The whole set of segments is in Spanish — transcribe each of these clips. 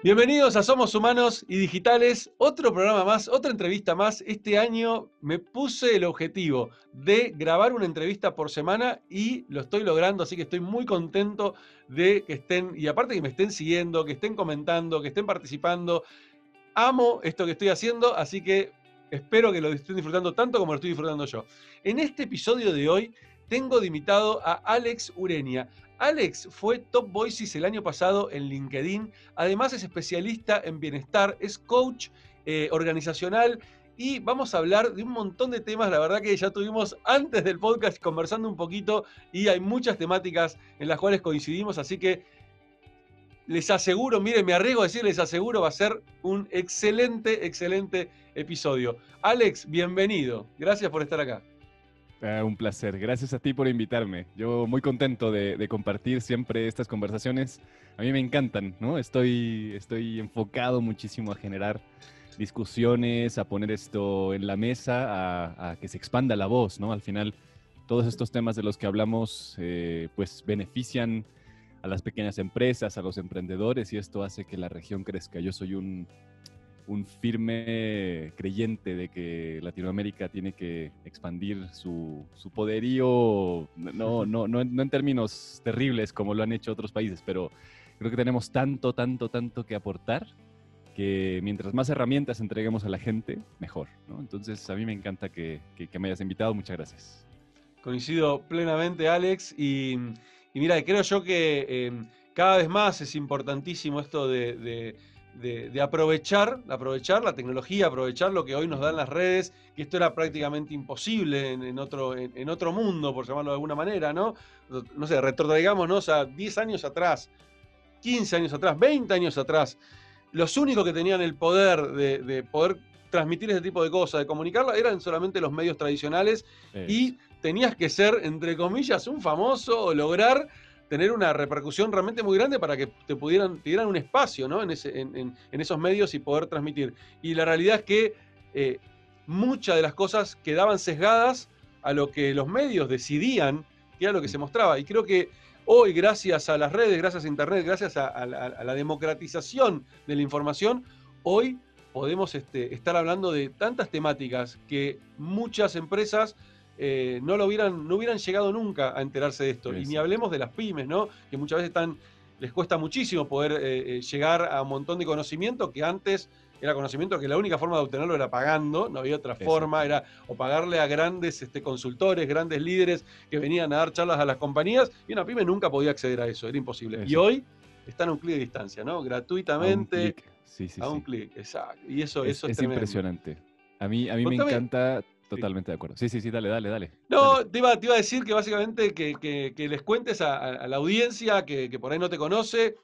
Bienvenidos a Somos Humanos y Digitales, otro programa más, otra entrevista más. Este año me puse el objetivo de grabar una entrevista por semana y lo estoy logrando, así que estoy muy contento de que estén, y aparte que me estén siguiendo, que estén comentando, que estén participando. Amo esto que estoy haciendo, así que espero que lo estén disfrutando tanto como lo estoy disfrutando yo. En este episodio de hoy tengo de invitado a Alex Urenia. Alex fue Top Voices el año pasado en LinkedIn. Además es especialista en bienestar, es coach eh, organizacional y vamos a hablar de un montón de temas. La verdad que ya tuvimos antes del podcast conversando un poquito y hay muchas temáticas en las cuales coincidimos. Así que les aseguro, miren, me arriesgo a decir, les aseguro, va a ser un excelente, excelente episodio. Alex, bienvenido. Gracias por estar acá. Ah, un placer. Gracias a ti por invitarme. Yo muy contento de, compartir siempre estas conversaciones. A mí me encantan, ¿no? Estoy, estoy enfocado muchísimo a generar discusiones, a poner esto en la mesa, a, que se expanda la voz, ¿no? Al final, todos estos temas de los que hablamos, eh, pues benefician a las pequeñas empresas, a los emprendedores y esto hace que la región crezca. Yo soy un un firme creyente de que Latinoamérica tiene que expandir su, poderío, no, no, no, en términos terribles como lo han hecho otros países, pero creo que tenemos tanto, tanto, tanto que aportar que mientras más herramientas entreguemos a la gente, mejor. Entonces, a mí me encanta que, me hayas invitado. Muchas gracias. Coincido plenamente, Alex. Y, mira, creo yo que eh, cada vez más es importantísimo esto de de, aprovechar, aprovechar la tecnología, aprovechar lo que hoy nos dan las redes, que esto era prácticamente imposible en, otro, en, otro mundo, por llamarlo de alguna manera, ¿no? No sé, retrotraigamos, O sea, 10 años atrás, 15 años atrás, 20 años atrás, los únicos que tenían el poder de, poder transmitir ese tipo de cosas, de comunicarlo, eran solamente los medios tradicionales y tenías que ser, entre comillas, un famoso o lograr tener una repercusión realmente muy grande para que te pudieran, te dieran un espacio ¿no? en, esos medios y poder transmitir. Y la realidad es que eh, muchas de las cosas quedaban sesgadas a lo que los medios decidían que era lo que se mostraba. Y creo que hoy, gracias a las redes, gracias a Internet, gracias a, la democratización de la información, hoy podemos este, estar hablando de tantas temáticas que muchas empresas eh, no lo hubieran, no hubieran llegado nunca a enterarse de esto. Y ni hablemos de las pymes, ¿no? Que muchas veces están, les cuesta muchísimo poder eh, eh, llegar a un montón de conocimiento que antes era conocimiento que la única forma de obtenerlo era pagando, no había otra forma, era o pagarle a grandes este, consultores, grandes líderes que venían a dar charlas a las compañías, y una pyme nunca podía acceder a eso, era imposible. Y hoy están a un clic de distancia, ¿no? Gratuitamente. A un clic, exacto. Y eso, es, eso es, es impresionante. A mí, a mí me encanta Totalmente de acuerdo. Sí, sí, sí, dale, dale, dale. No, Te, iba, te, iba, a decir que básicamente que, les cuentes a, la audiencia que, por ahí no te conoce.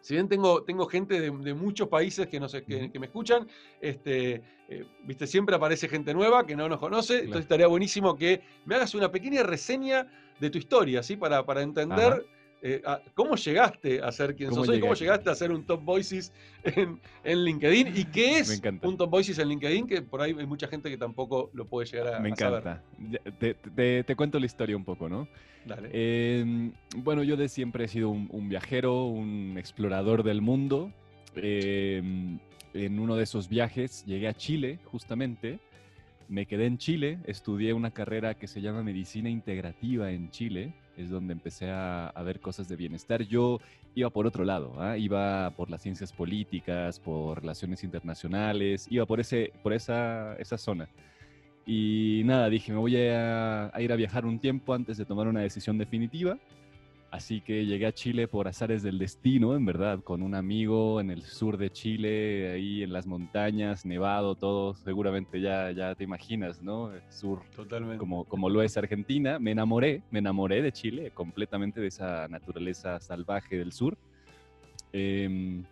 Si bien tengo, tengo gente de, muchos países que, no sé, que, me escuchan, este, eh, viste, siempre aparece gente nueva que no nos conoce. Entonces estaría buenísimo que me hagas una pequeña reseña de tu historia, ¿sí? Para, para entender. Eh, ¿Cómo llegaste a ser quien sos hoy? ¿Cómo llegaste a ser un Top Voices en, LinkedIn? ¿Y qué es un Top Voices en LinkedIn? Que por ahí hay mucha gente que tampoco lo puede llegar a Me encanta. Te, cuento la historia un poco, ¿no? Dale. Em, bueno, yo de siempre he sido un, viajero, un explorador del mundo. Em, en uno de esos viajes llegué a Chile, justamente. Me quedé en Chile, estudié una carrera que se llama Medicina Integrativa en Chile es donde empecé a, ver cosas de bienestar. Yo iba por otro lado, ¿ah? iba por las ciencias políticas, por relaciones internacionales, iba por, ese, por esa, esa zona. Y nada, dije, me voy a, a ir a viajar un tiempo antes de tomar una decisión definitiva. Así que llegué a Chile por azares del destino, en verdad, con un amigo en el sur de Chile, ahí en las montañas, nevado, todo, seguramente ya, ya te imaginas, ¿no? sur, Totalmente. Como, como lo es Argentina. Me enamoré, me enamoré de Chile, completamente de esa naturaleza salvaje del sur. Em,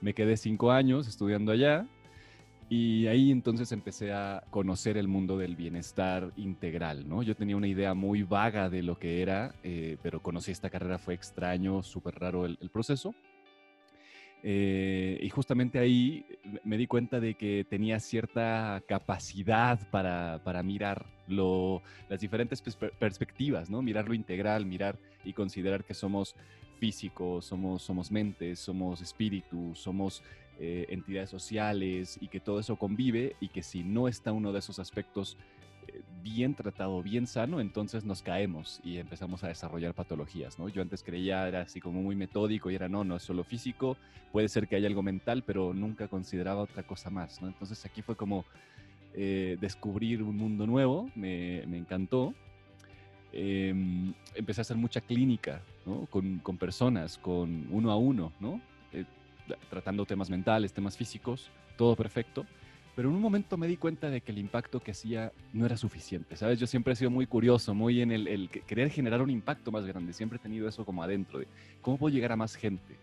me quedé cinco años estudiando allá y ahí entonces empecé a conocer el mundo del bienestar integral, ¿no? Yo tenía una idea muy vaga de lo que era, eh, pero conocí esta carrera, fue extraño, súper raro el, proceso. Eh, y justamente ahí me di cuenta de que tenía cierta capacidad para, para mirar lo, las diferentes perspectivas, ¿no? Mirar lo integral, mirar y considerar que somos físicos, somos, somos mentes, somos espíritus, somos eh, entidades sociales y que todo eso convive y que si no está uno de esos aspectos bien tratado, bien sano, entonces nos caemos y empezamos a desarrollar patologías, ¿no? Yo antes creía, era así como muy metódico y era, no, no es solo físico, puede ser que haya algo mental, pero nunca consideraba otra cosa más, ¿no? Entonces aquí fue como eh, descubrir un mundo nuevo, me, encantó. Em, empecé a hacer mucha clínica, ¿no? Con, con personas, con uno a uno, ¿no? Tratando temas mentales, temas físicos, todo perfecto pero en un momento me di cuenta de que el impacto que hacía no era suficiente, ¿sabes? Yo siempre he sido muy curioso, muy en el, querer generar un impacto más grande, siempre he tenido eso como adentro, de cómo puedo llegar a más gente.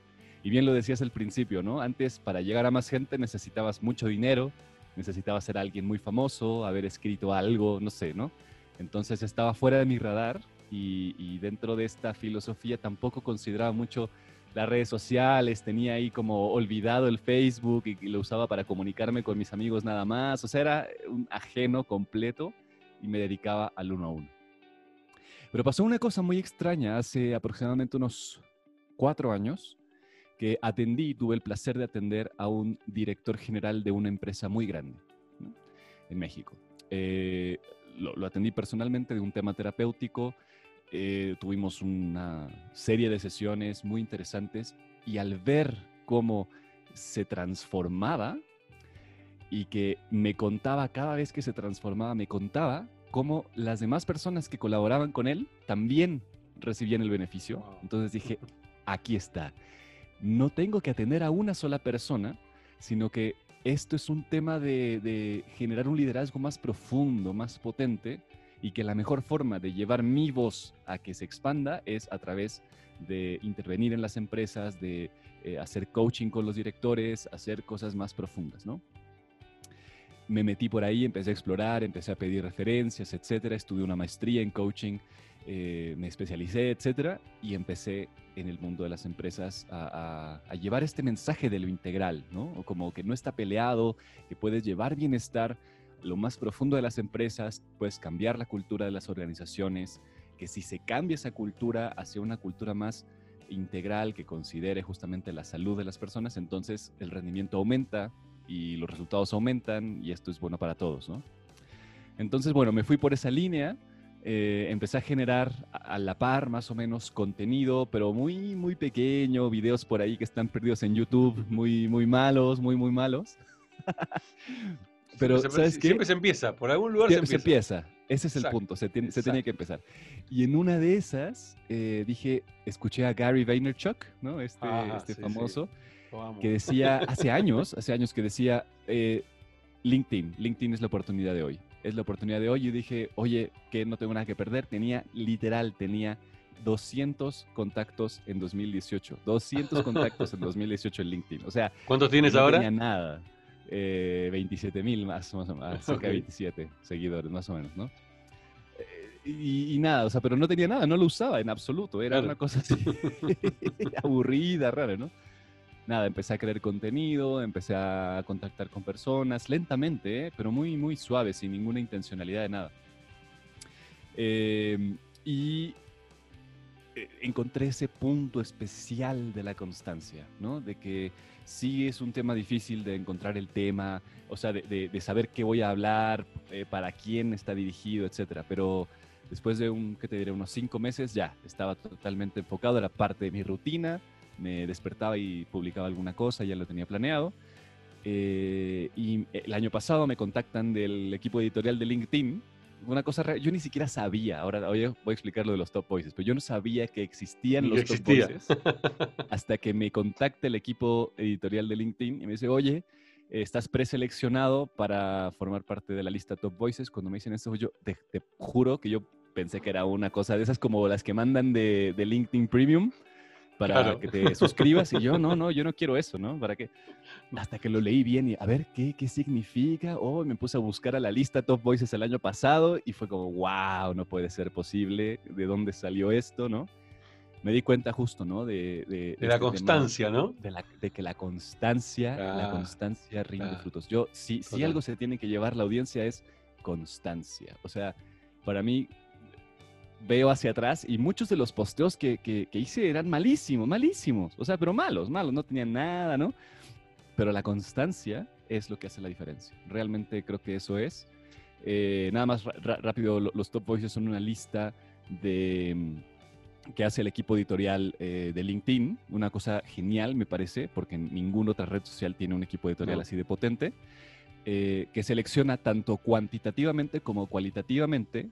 Y bien lo decías al principio, ¿no? Antes para llegar a más gente necesitabas mucho dinero, necesitabas ser alguien muy famoso, haber escrito algo, no sé, ¿no? Entonces estaba fuera de mi radar y dentro de esta filosofía tampoco consideraba mucho las redes sociales, tenía ahí como olvidado el Facebook y, lo usaba para comunicarme con mis amigos nada más. O sea, era un ajeno completo y me dedicaba al uno a uno. Pero pasó una cosa muy extraña hace aproximadamente unos cuatro años que atendí, tuve el placer de atender a un director general de una empresa muy grande en México. Eh, lo, atendí personalmente de un tema terapéutico eh, tuvimos una serie de sesiones muy interesantes y al ver cómo se transformaba y que me contaba cada vez que se transformaba, me contaba cómo las demás personas que colaboraban con él también recibían el beneficio. Entonces dije, aquí está. No tengo que atender a una sola persona, sino que esto es un tema de generar un liderazgo más profundo, más potente, y que la mejor forma de llevar mi voz a que se expanda es a través de intervenir en las empresas, de eh, hacer coaching con los directores, hacer cosas más profundas, ¿no? Me metí por ahí, empecé a explorar, empecé a pedir referencias, etcétera, estudié una maestría en coaching, eh, me especialicé, etcétera, y empecé en el mundo de las empresas a, llevar este mensaje de lo integral, ¿no? Como que no está peleado, que puedes llevar bienestar lo más profundo de las empresas, puedes cambiar la cultura de las organizaciones, que si se cambia esa cultura hacia una cultura más integral que considere justamente la salud de las personas, entonces el rendimiento aumenta y los resultados aumentan y esto es bueno para todos, ¿no? Entonces, bueno, me fui por esa línea, eh, empecé a generar a la par más o menos contenido, pero muy, muy pequeño, videos por ahí que están perdidos en YouTube, muy, muy malos, muy, muy malos. Pero, ¿sabes qué? Siempre se empieza, por algún lugar se, empieza. Ese es el punto, se, tiene, se tenía que empezar. Y en una de esas eh, dije, escuché a Gary Vaynerchuk, ¿no? Este, este famoso, que decía, hace años, hace años que decía, eh, LinkedIn, LinkedIn es la oportunidad de hoy. Es la oportunidad de hoy. Y dije, oye, que no tengo nada que perder. Tenía, literal, tenía 200 contactos en 2018. 200 contactos en 2018 en LinkedIn. O sea, ¿cuántos tienes ahora? No tenía nada eh, 27 mil más, más o menos, cerca de 27 seguidores, más o menos, ¿no? Eh, y, nada, o sea, pero no tenía nada, no lo usaba en absoluto, era una cosa así aburrida, rara, ¿no? Nada, empecé a crear contenido, empecé a contactar con personas, lentamente, ¿eh? pero muy, muy suave, sin ninguna intencionalidad de nada. Em, y eh, encontré ese punto especial de la constancia, ¿no? De que sí es un tema difícil de encontrar el tema, o sea, de, saber qué voy a hablar, eh, para quién está dirigido, etcétera. Pero después de un, ¿qué te diré? Unos cinco meses ya estaba totalmente enfocado, era parte de mi rutina, me despertaba y publicaba alguna cosa, ya lo tenía planeado. Eh, y el año pasado me contactan del equipo editorial de LinkedIn una cosa rara, yo ni siquiera sabía, ahora voy a explicar lo de los top voices, pero yo no sabía que existían los top voices hasta que me contacta el equipo editorial de LinkedIn y me dice, oye, estás preseleccionado para formar parte de la lista top voices. Cuando me dicen eso, yo te, juro que yo pensé que era una cosa de esas como las que mandan de, de LinkedIn Premium para que te suscribas y yo, no, no, yo no quiero eso, ¿no? ¿Para qué? Hasta que lo leí bien y a ver qué, qué significa. Oh, me puse a buscar a la lista Top Voices el año pasado y fue como, wow, no puede ser posible, ¿de dónde salió esto, no? me di cuenta justo, ¿no? De, de, la este constancia, ¿no? De, la, de, que la constancia, la constancia rinde frutos. Yo, si, si algo se tiene que llevar la audiencia es constancia. O sea, para mí, veo hacia atrás y muchos de los posteos que, que, hice eran malísimos, malísimos. O sea, pero malos, malos, no tenían nada, ¿no? Pero la constancia es lo que hace la diferencia. Realmente creo que eso es. Eh, nada más rápido, los top voices son una lista de mm, que hace el equipo editorial eh, de LinkedIn. Una cosa genial, me parece, porque ninguna otra red social tiene un equipo editorial así de potente. Eh, que selecciona tanto cuantitativamente como cualitativamente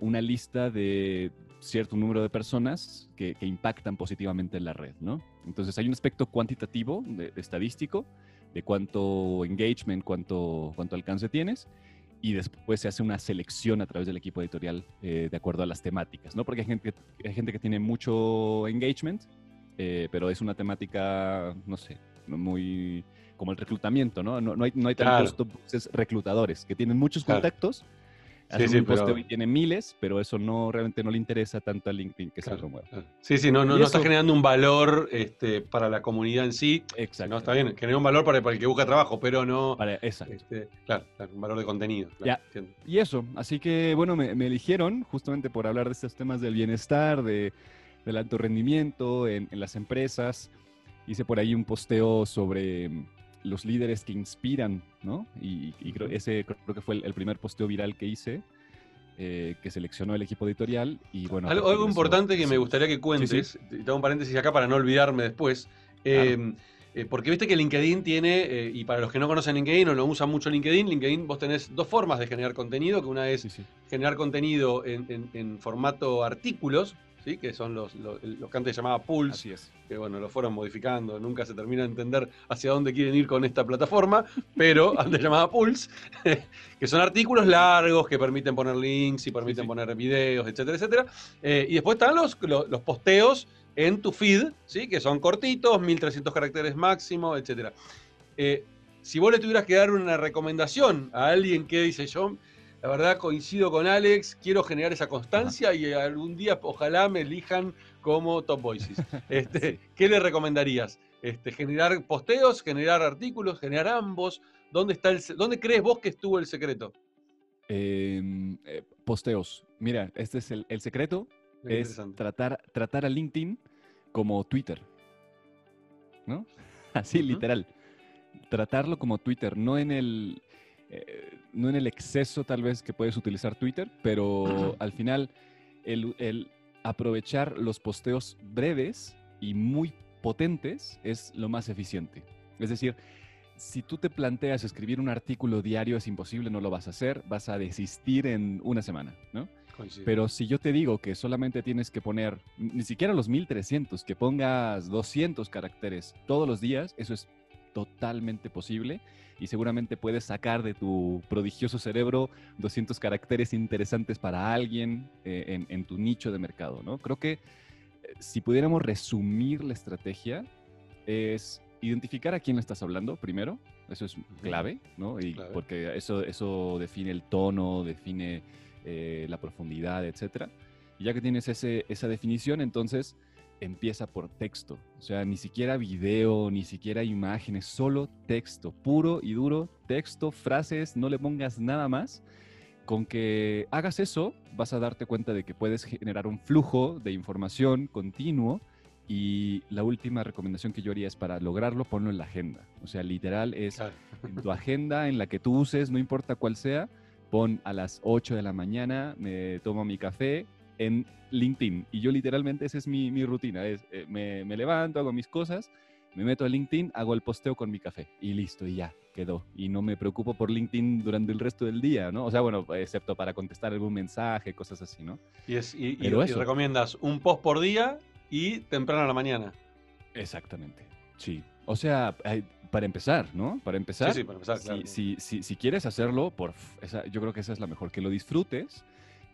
una lista de cierto número de personas que, impactan positivamente en la red, ¿no? Entonces hay un aspecto cuantitativo, de, estadístico, de cuánto engagement, cuánto, cuánto alcance tienes, y después se hace una selección a través del equipo editorial eh, de acuerdo a las temáticas, ¿no? Porque hay gente, hay gente que tiene mucho engagement, eh, pero es una temática, no sé, muy como el reclutamiento, ¿no? No, hay, no hay tantos reclutadores que tienen muchos contactos, sí, sí, un posteo y tiene miles, pero eso no realmente no le interesa tanto a LinkedIn que se promueva. Sí, sí, no, no, está generando un valor este, para la comunidad en sí. Exacto. No, está bien, genera un valor para, el que busca trabajo, pero no. Para, exacto. Este, claro, un valor de contenido. ya. Y eso, así que bueno, me, eligieron justamente por hablar de estos temas del bienestar, de, del alto rendimiento en, en las empresas. Hice por ahí un posteo sobre los líderes que inspiran, ¿no? Y, creo, ese creo que fue el, primer posteo viral que hice, eh, que seleccionó el equipo editorial. Y bueno, algo, importante que me gustaría que cuentes, te hago un paréntesis acá para no olvidarme después. Em, eh, porque viste que LinkedIn tiene, eh, y para los que no conocen LinkedIn o no usan mucho LinkedIn, LinkedIn vos tenés dos formas de generar contenido, que una es generar contenido en, formato artículos, que son los, los, que antes llamaba Pulse, que bueno, lo fueron modificando, nunca se termina de entender hacia dónde quieren ir con esta plataforma, pero antes llamaba Pulse, que son artículos largos que permiten poner links y permiten poner videos, etcétera, etcétera. Eh, y después están los, los, posteos en tu feed, ¿sí? que son cortitos, 1300 caracteres máximo, etcétera. Eh, si vos le tuvieras que dar una recomendación a alguien que dice yo la verdad coincido con Alex, quiero generar esa constancia y algún día ojalá me elijan como Top Voices. Este, ¿Qué le recomendarías? Este, ¿Generar posteos, generar artículos, generar ambos? ¿Dónde, está el, ¿Dónde crees vos que estuvo el secreto? Em, eh, posteos. Mira, este es el, secreto. Es tratar, tratar a LinkedIn como Twitter. ¿No? Así, literal. Tratarlo como Twitter, no en el eh, no en el exceso tal vez que puedes utilizar Twitter, pero al final el, aprovechar los posteos breves y muy potentes es lo más eficiente. Es decir, si tú te planteas escribir un artículo diario es imposible, no lo vas a hacer, vas a desistir en una semana, ¿no? Pero si yo te digo que solamente tienes que poner, ni siquiera los 1300, que pongas 200 caracteres todos los días, eso es totalmente posible y seguramente puedes sacar de tu prodigioso cerebro 200 caracteres interesantes para alguien eh, en, tu nicho de mercado, ¿no? Creo que eh, si pudiéramos resumir la estrategia es identificar a quién le estás hablando primero, eso es clave, ¿no? Y porque eso, eso define el tono, define eh, la profundidad, etcétera. Y ya que tienes ese, esa definición, entonces empieza por texto. O sea, ni siquiera video, ni siquiera imágenes, solo texto, puro y duro, texto, frases, no le pongas nada más. Con que hagas eso, vas a darte cuenta de que puedes generar un flujo de información continuo. Y la última recomendación que yo haría es para lograrlo, ponlo en la agenda. O sea, literal es en tu agenda, en la que tú uses, no importa cuál sea, pon a las 8 de la mañana, me tomo mi café, en LinkedIn. Y yo literalmente esa es mi, mi rutina. Es, eh, me, me, levanto, hago mis cosas, me meto a LinkedIn, hago el posteo con mi café y listo, y ya, quedó. Y no me preocupo por LinkedIn durante el resto del día, ¿no? O sea, bueno, excepto para contestar algún mensaje, cosas así, ¿no? Y, es, y, recomiendas un post por día y temprano a la mañana. Exactamente, sí. O sea, para empezar, ¿no? Para empezar, sí, sí, para empezar claro. si, si, si, quieres hacerlo, por, esa, yo creo que esa es la mejor, que lo disfrutes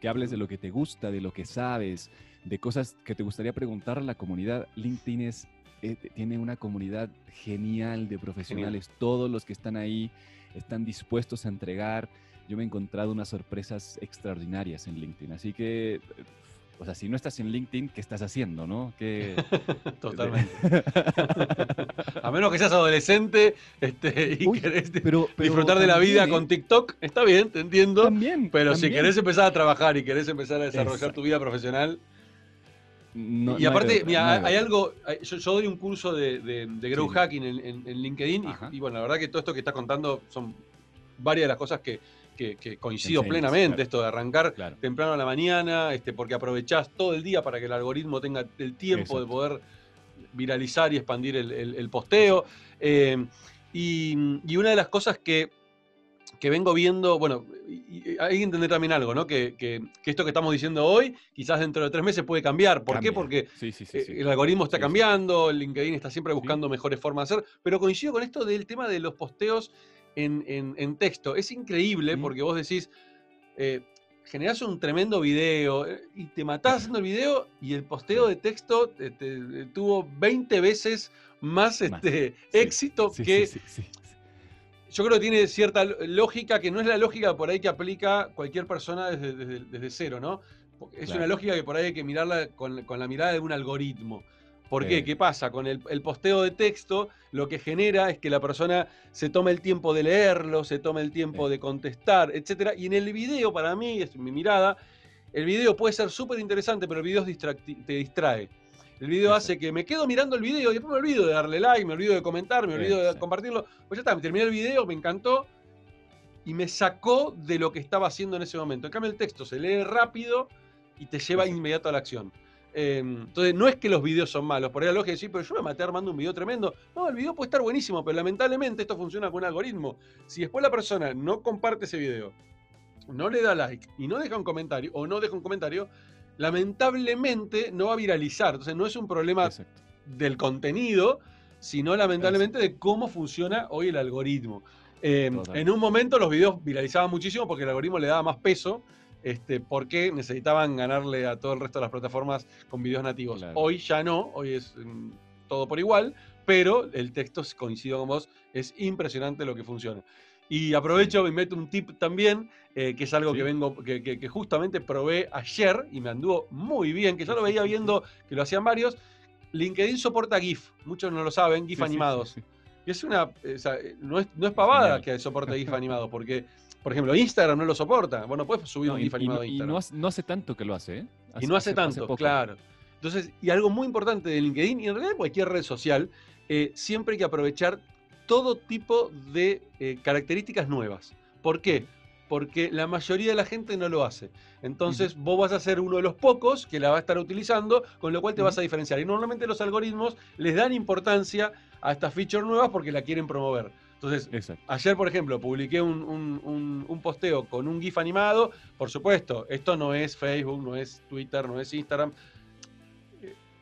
que hables de lo que te gusta, de lo que sabes, de cosas que te gustaría preguntar a la comunidad. LinkedIn es, eh, tiene una comunidad genial de profesionales. Todos los que están ahí están dispuestos a entregar. Yo me he encontrado unas sorpresas extraordinarias en LinkedIn. Así que o sea, si no estás en LinkedIn, ¿qué estás haciendo, no? ¿Qué... Totalmente. a menos que seas adolescente este, y querés disfrutar de la vida con ¿eh? TikTok, está bien, te entiendo. También. Pero si querés empezar a trabajar y querés empezar a desarrollar tu vida profesional. y aparte, mira, hay, algo. Yo, doy un curso de, de, Grow Hacking en, LinkedIn y, bueno, la verdad que todo esto que estás contando son varias de las cosas que, que, coincido plenamente, esto de arrancar temprano a la mañana, este, porque aprovechás todo el día para que el algoritmo tenga el tiempo de poder viralizar y expandir el, posteo. Eh, y, una de las cosas que, vengo viendo, bueno, hay que entender también algo, ¿no? Que, esto que estamos diciendo hoy, quizás dentro de tres meses puede cambiar. ¿Por qué? Porque eh, el algoritmo está cambiando, el LinkedIn está siempre buscando mejores formas de hacer, pero coincido con esto del tema de los posteos en, texto. Es increíble porque vos decís, eh, generás un tremendo video eh, y te matás haciendo el video y el posteo de texto tuvo 20 veces más, este, éxito que... Yo creo que tiene cierta lógica que no es la lógica por ahí que aplica cualquier persona desde, cero, ¿no? Es una lógica que por ahí hay que mirarla con, con la mirada de un algoritmo. ¿Por qué? ¿Qué pasa? Con el, posteo de texto, lo que genera es que la persona se tome el tiempo de leerlo, se tome el tiempo de contestar, etc. Y en el video, para mí, es mi mirada, el video puede ser súper interesante, pero el video te distrae. El video hace que me quedo mirando el video y después me olvido de darle like, me olvido de comentar, me olvido de compartirlo. Pues ya está, me terminé el video, me encantó y me sacó de lo que estaba haciendo en ese momento. En cambio, el texto se lee rápido y te lleva inmediato a la acción. Em, entonces, no es que los videos son malos. Por ahí la lógica de decir, pero yo me maté armando un video tremendo. No, el video puede estar buenísimo, pero lamentablemente esto funciona con un algoritmo. Si después la persona no comparte ese video, no le da like y no deja un comentario, o no deja un comentario, lamentablemente no va a viralizar. Entonces, no es un problema del contenido, sino lamentablemente de cómo funciona hoy el algoritmo. Em, en un momento los videos viralizaban muchísimo porque el algoritmo le daba más peso este, porque necesitaban ganarle a todo el resto de las plataformas con videos nativos. Hoy ya no, hoy es mm, todo por igual, pero el texto, coincido con vos, es impresionante lo que funciona. Y aprovecho y meto un tip también, eh, que es algo que vengo, que, justamente probé ayer y me anduvo muy bien, que yo lo veía viendo que lo hacían varios. LinkedIn soporta GIF, muchos no lo saben, GIF animados. Y es una, no, es, no es pavada que soporte GIF animado, porque por ejemplo, Instagram no lo soporta. Bueno, puedes subir un GIF animado a Instagram. Y no, hace tanto que lo hace, ¿eh? y no hace, tanto, claro. Entonces, y algo muy importante de LinkedIn y en realidad cualquier red social, eh, siempre hay que aprovechar todo tipo de eh, características nuevas. ¿Por qué? Porque la mayoría de la gente no lo hace. Entonces, vos vas a ser uno de los pocos que la va a estar utilizando, con lo cual te vas a diferenciar. Y normalmente los algoritmos les dan importancia a estas features nuevas porque la quieren promover. Entonces, ayer, por ejemplo, publiqué un, posteo con un GIF animado. Por supuesto, esto no es Facebook, no es Twitter, no es Instagram.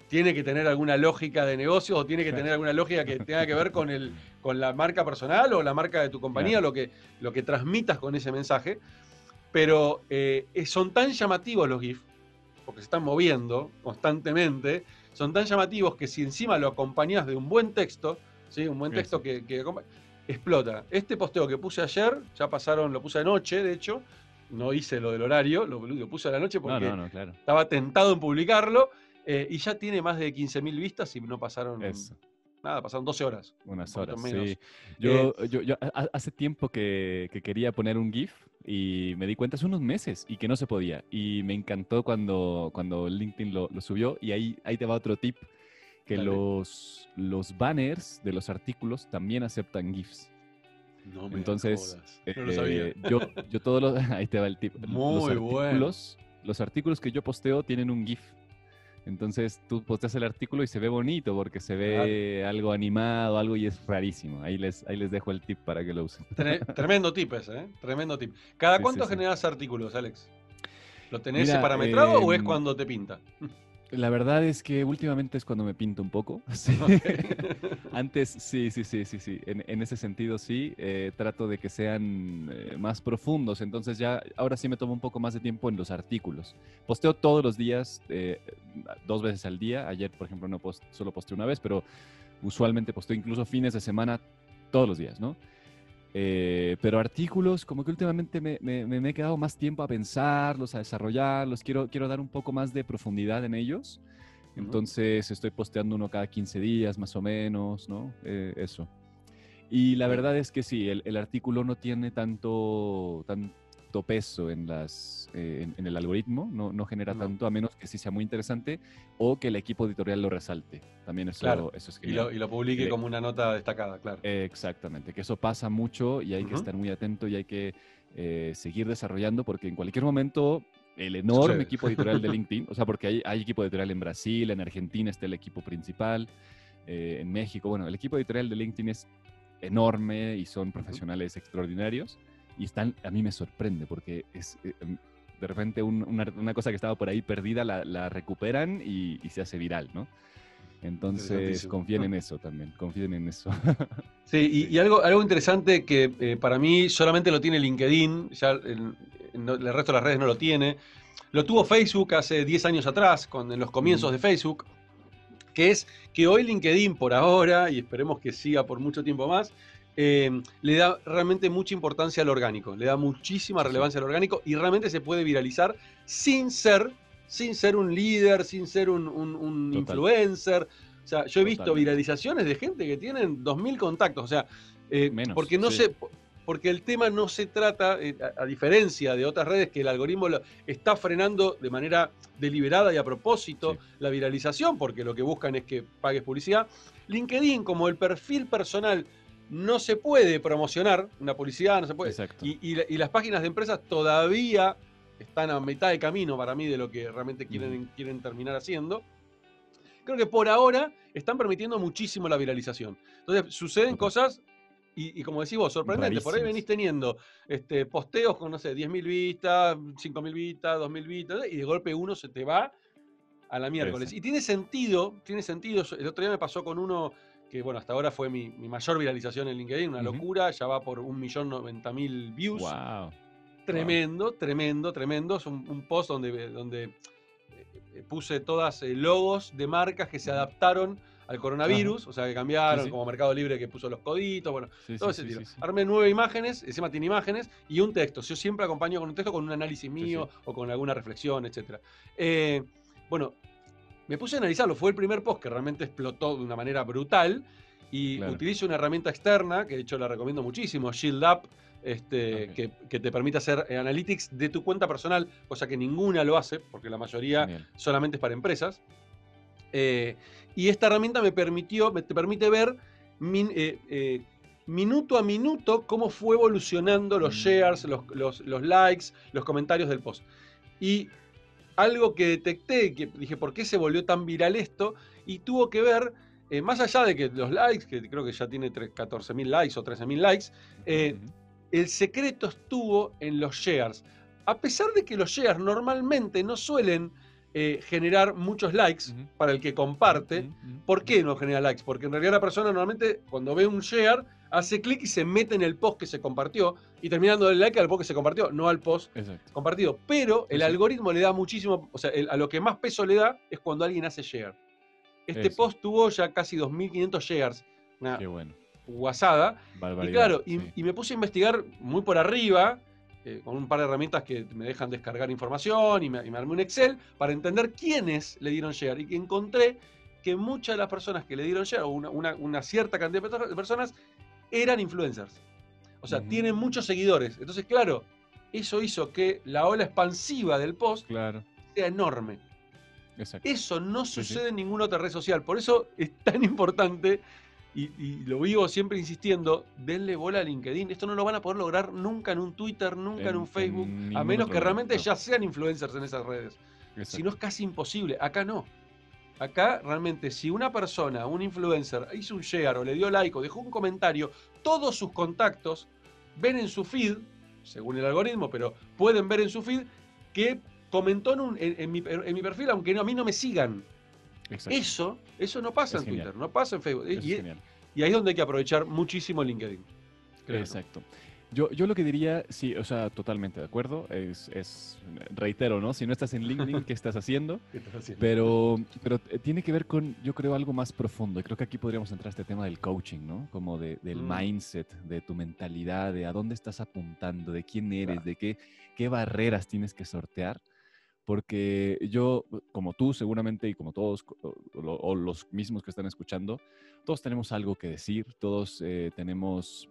Tiene que tener alguna lógica de negocio o tiene que tener alguna lógica que tenga que ver con, el, con la marca personal o la marca de tu compañía, lo, que, lo que transmitas con ese mensaje. Pero eh, son tan llamativos los GIF, porque se están moviendo constantemente, son tan llamativos que si encima lo acompañas de un buen texto, ¿sí? un buen texto que, que explota. Este posteo que puse ayer, ya pasaron, lo puse anoche, de hecho, no hice lo del horario, lo, puse a la noche porque estaba tentado en publicarlo, eh, y ya tiene más de 15.000 vistas y no pasaron... Nada, pasaron 12 horas. Unas horas, sí. Yo, eh, yo, hace tiempo que, quería poner un GIF y me di cuenta hace unos meses y que no se podía. Y me encantó cuando, cuando LinkedIn lo, lo subió y ahí, ahí te va otro tip que los, los banners de los artículos también aceptan GIFs. No me Entonces, no lo sabía. Eh, yo, yo todos los, ahí te va el tip. Muy los artículos, Los artículos que yo posteo tienen un GIF. Entonces tú posteas el artículo y se ve bonito porque se ve algo animado, algo y es rarísimo. Ahí les, ahí les dejo el tip para que lo usen. Tremendo tip ese, ¿eh? Tremendo tip. ¿Cada cuánto generas artículos, Alex? ¿Lo tenés parametrado o es em, cuando te pinta? La verdad es que últimamente es cuando me pinto un poco. Antes sí, sí, sí, sí, sí. En, ese sentido sí. Eh, trato de que sean eh, más profundos. Entonces ya, ahora sí me tomo un poco más de tiempo en los artículos. Posteo todos los días, eh, dos veces al día. Ayer, por ejemplo, no solo posteé una vez, pero usualmente posteo incluso fines de semana todos los días, ¿no? Eh, pero artículos, como que últimamente me, me- me he quedado más tiempo a pensarlos, a desarrollarlos, quiero, quiero dar un poco más de profundidad en ellos. Entonces estoy posteando uno cada 15 días más o menos, ¿no? Eh, eso. Y la verdad es que sí, el, el artículo no tiene tanto, tanto peso en, las, eh, en, en el algoritmo, no, no genera No. tanto, a menos que sí sea muy interesante o que el equipo editorial lo resalte. También eso, Claro, eso es Y genial. lo, y lo publique Le- como una nota destacada, claro. Exactamente, que eso pasa mucho y hay que Ujú. estar muy atento y hay que eh, seguir desarrollando porque en cualquier momento el enorme Sucede. equipo editorial de LinkedIn, o sea, porque hay, hay equipo editorial en Brasil, en Argentina está el equipo principal, eh, en México, bueno, el equipo editorial de LinkedIn es enorme y son profesionales extraordinarios y están, a mí me sorprende porque es... eh, em, de repente un- una, una cosa que estaba por ahí perdida la, la recuperan y, y se hace viral, ¿no? Entonces confíen en eso también, confíen en eso. Sí, y, y algo, algo interesante que eh, para mí solamente lo tiene LinkedIn, ya el, el resto de las redes no lo tiene. Lo tuvo Facebook hace 10 años atrás, con, en los comienzos Mm. de Facebook, que es que hoy LinkedIn por ahora, y esperemos que siga por mucho tiempo más, eh, le da realmente mucha importancia al orgánico, le da muchísima relevancia al orgánico y realmente se puede viralizar sin ser, sin ser un líder, sin ser un, un- un Total. influencer. O sea, yo he visto Totalmente. viralizaciones de gente que tienen 2.000 contactos. O sea, eh, Menos, porque no sí. se, porque el tema no se trata, eh, a, a diferencia de otras redes que el algoritmo lo- está frenando de manera deliberada y a propósito Sí. la viralización, porque lo que buscan es que pagues publicidad. LinkedIn, como el perfil personal no se puede promocionar, una publicidad no se puede. Exacto. Y, y la- y las páginas de empresas todavía están a mitad de camino para mí de lo que realmente quieren, quieren terminar haciendo. Creo que por ahora están permitiendo muchísimo la viralización. Entonces suceden cosas, y, y como decís vos, sorprendentes. Por ahí venís teniendo este, posteos con, no sé, 10.000 vistas, 5.000 vistas, 2.000 vistas, y de golpe uno se te va a la miércoles. Exacto. Y tiene sentido, tiene sentido. El otro día me pasó con uno que, bueno, hasta ahora fue mi, mi mayor viralización en LinkedIn, una locura, ya va por 1.090.000 views. Wow. Tremendo, tremendo, tremendo. Es un, un post donde, donde eh, puse todas eh, logos de marcas que se adaptaron al coronavirus, o sea, que cambiaron, sí. como Mercado Libre que puso los coditos, bueno, Sí, todo ese sí. Armé nueve imágenes, encima tiene imágenes y un texto. Yo siempre acompaño con un texto con un análisis mío o con alguna reflexión, etc. Eh, bueno, me puse a analizarlo. Fue el primer post que realmente explotó de una manera brutal. Y Claro. utilizo una herramienta externa, que de hecho la recomiendo muchísimo, Shield Up, este, que, que te permite hacer eh, analytics de tu cuenta personal, cosa que ninguna lo hace, porque la mayoría solamente es para empresas. Eh, y esta herramienta me permitió, me te permite ver min- eh, eh, minuto a minuto cómo fue evolucionando los Mm. shares, los, los- los likes, los comentarios del post. Y algo que detecté, que dije, ¿por qué se volvió tan viral esto? Y tuvo que ver, eh, más allá de que los likes, que creo que ya tiene 14.000 likes o 13.000 likes, eh, el secreto estuvo en los shares. A pesar de que los shares normalmente no suelen eh, generar muchos likes para el que comparte, ¿por qué no genera likes? Porque en realidad la persona normalmente cuando ve un share hace clic y se mete en el post que se compartió y termina dando el like al post que se compartió, no al post Exacto. compartido. Pero el algoritmo le da muchísimo, o sea, el- a lo que más peso le da es cuando alguien hace share. Este Eso. post tuvo ya casi 2.500 shares, una Qué bueno. guasada. Y claro, y me puse a investigar muy por arriba, eh, con un par de herramientas que me dejan descargar información y me, y me armé un Excel para entender quiénes le dieron share. Y que encontré que muchas de las personas que le dieron share, o una, una- una cierta cantidad de perso- de personas, eran influencers. O sea, tienen muchos seguidores. Entonces, claro, eso hizo que la ola expansiva del post Claro. sea enorme. Exacto. Eso no Sí, sí. sucede en ninguna otra red social. Por eso es tan importante, y, y lo vivo siempre insistiendo, denle bola a LinkedIn. Esto no lo van a poder lograr nunca en un Twitter, nunca en, En- un Facebook, en a menos que realmente ya sean influencers en esas redes. Si no es casi imposible. Acá no. Acá realmente, si una persona, un influencer, hizo un share o le dio like o dejó un comentario, todos sus contactos ven en su feed, según el algoritmo, pero pueden ver en su feed que comentó en, un- en- en mi, en mi perfil, aunque no- a mí no me sigan. Exacto. Eso, eso no pasa Es en genial. Twitter, no pasa en Facebook. Es Y, ahí es donde hay que aprovechar muchísimo LinkedIn. creo. Exacto. Yo, yo lo que diría, sí, o sea, totalmente de acuerdo. Es, es reitero, ¿no? Si no estás en LinkedIn, ¿qué estás haciendo? ¿Qué estás haciendo? Pero, pero eh, tiene que ver con, yo creo, algo más profundo. Y creo que aquí podríamos entrar a este tema del coaching, ¿no? Como de, del Mm. mindset, de tu mentalidad, de a dónde estás apuntando, de quién eres, Claro. de qué, qué barreras tienes que sortear. Porque yo, como tú seguramente y como todos, o, los mismos que están escuchando, todos tenemos algo que decir, todos eh, tenemos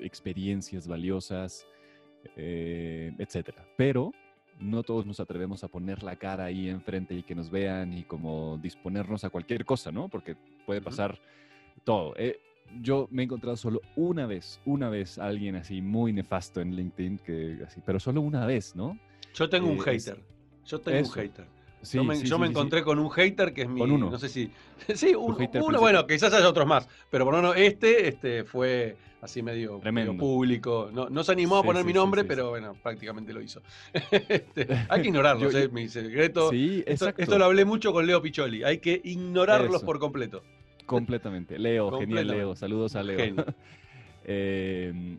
experiencias valiosas, eh, etcétera. Pero no todos nos atrevemos a poner la cara ahí enfrente y que nos vean y como disponernos a cualquier cosa, ¿no? Porque puede pasar todo. Eh, yo me he encontrado solo una vez, una vez a alguien así muy nefasto en LinkedIn, que así, pero solo una vez, ¿no? Yo tengo un Eh, es- hater. Yo tengo eso. un hater. Sí, yo me, sí, yo sí, me sí, sí. encontré con un hater que es mi. Con uno. No sé si. Sí, un- hater uno, bueno, quizás haya otros más. Pero por lo menos este, este fue así medio, público. No, no se animó a poner mi nombre, pero bueno, prácticamente lo hizo. Este, hay que ignorarlos, Yo- es yo- mi secreto. Sí, esto, esto lo hablé mucho con Leo Picholi. Hay que ignorarlos Eso. por completo. Completamente. Leo, genial. Leo. Saludos a Leo. Eh,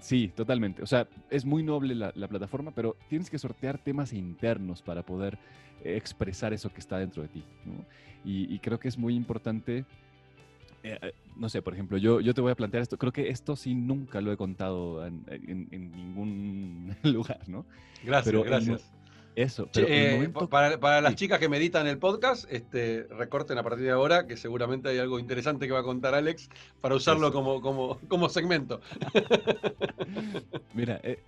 sí, totalmente. O sea, es muy noble la, la plataforma, pero tienes que sortear temas internos para poder eh, expresar eso que está dentro de ti. ¿no? Y, y creo que es muy importante. eh, eh, no sé, por ejemplo, yo, yo te voy a plantear esto. Creo que esto sí nunca lo he contado en, en- en ningún lugar, ¿no? Gracias, Pero gracias. Eso. Pero eh, momento- para, para las chicas que meditan el podcast, este, recorten a partir de ahora, que seguramente hay algo interesante que va a contar Alex para usarlo Eso. como, como, como segmento. Mira, eh,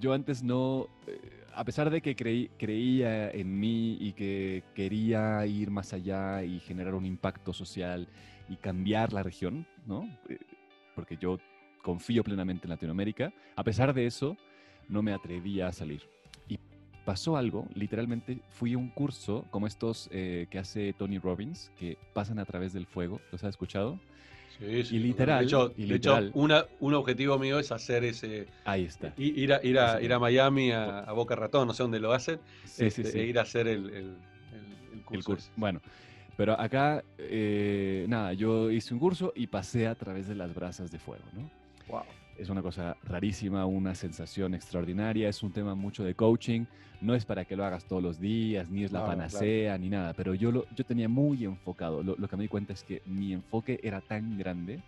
yo antes no, eh, a pesar de que creí, creía en mí y que quería ir más allá y generar un impacto social y cambiar la región, ¿no? Porque yo confío plenamente en Latinoamérica, a pesar de eso, no me atrevía a salir. Pasó algo, literalmente fui a un curso como estos eh, que hace Tony Robbins, que pasan a través del fuego, ¿los has escuchado? Sí, sí. Y literal, De hecho, y de hecho, una, un objetivo mío es hacer ese. Ahí está. Ir a, ir a, ir a. Miami, a, a Boca Ratón, no sé dónde lo hacen. Sí, este, sí. E ir a hacer el, el, el- el curso. Bueno, pero acá, eh, nada, yo hice un curso y pasé a través de las brasas de fuego, ¿no? Wow. Es una cosa rarísima, una sensación extraordinaria, es un tema mucho de coaching, no es para que lo hagas todos los días, ni es la Claro, claro. panacea, ni nada, pero yo, lo, yo tenía muy enfocado, lo, lo que me di cuenta es que mi enfoque era tan grande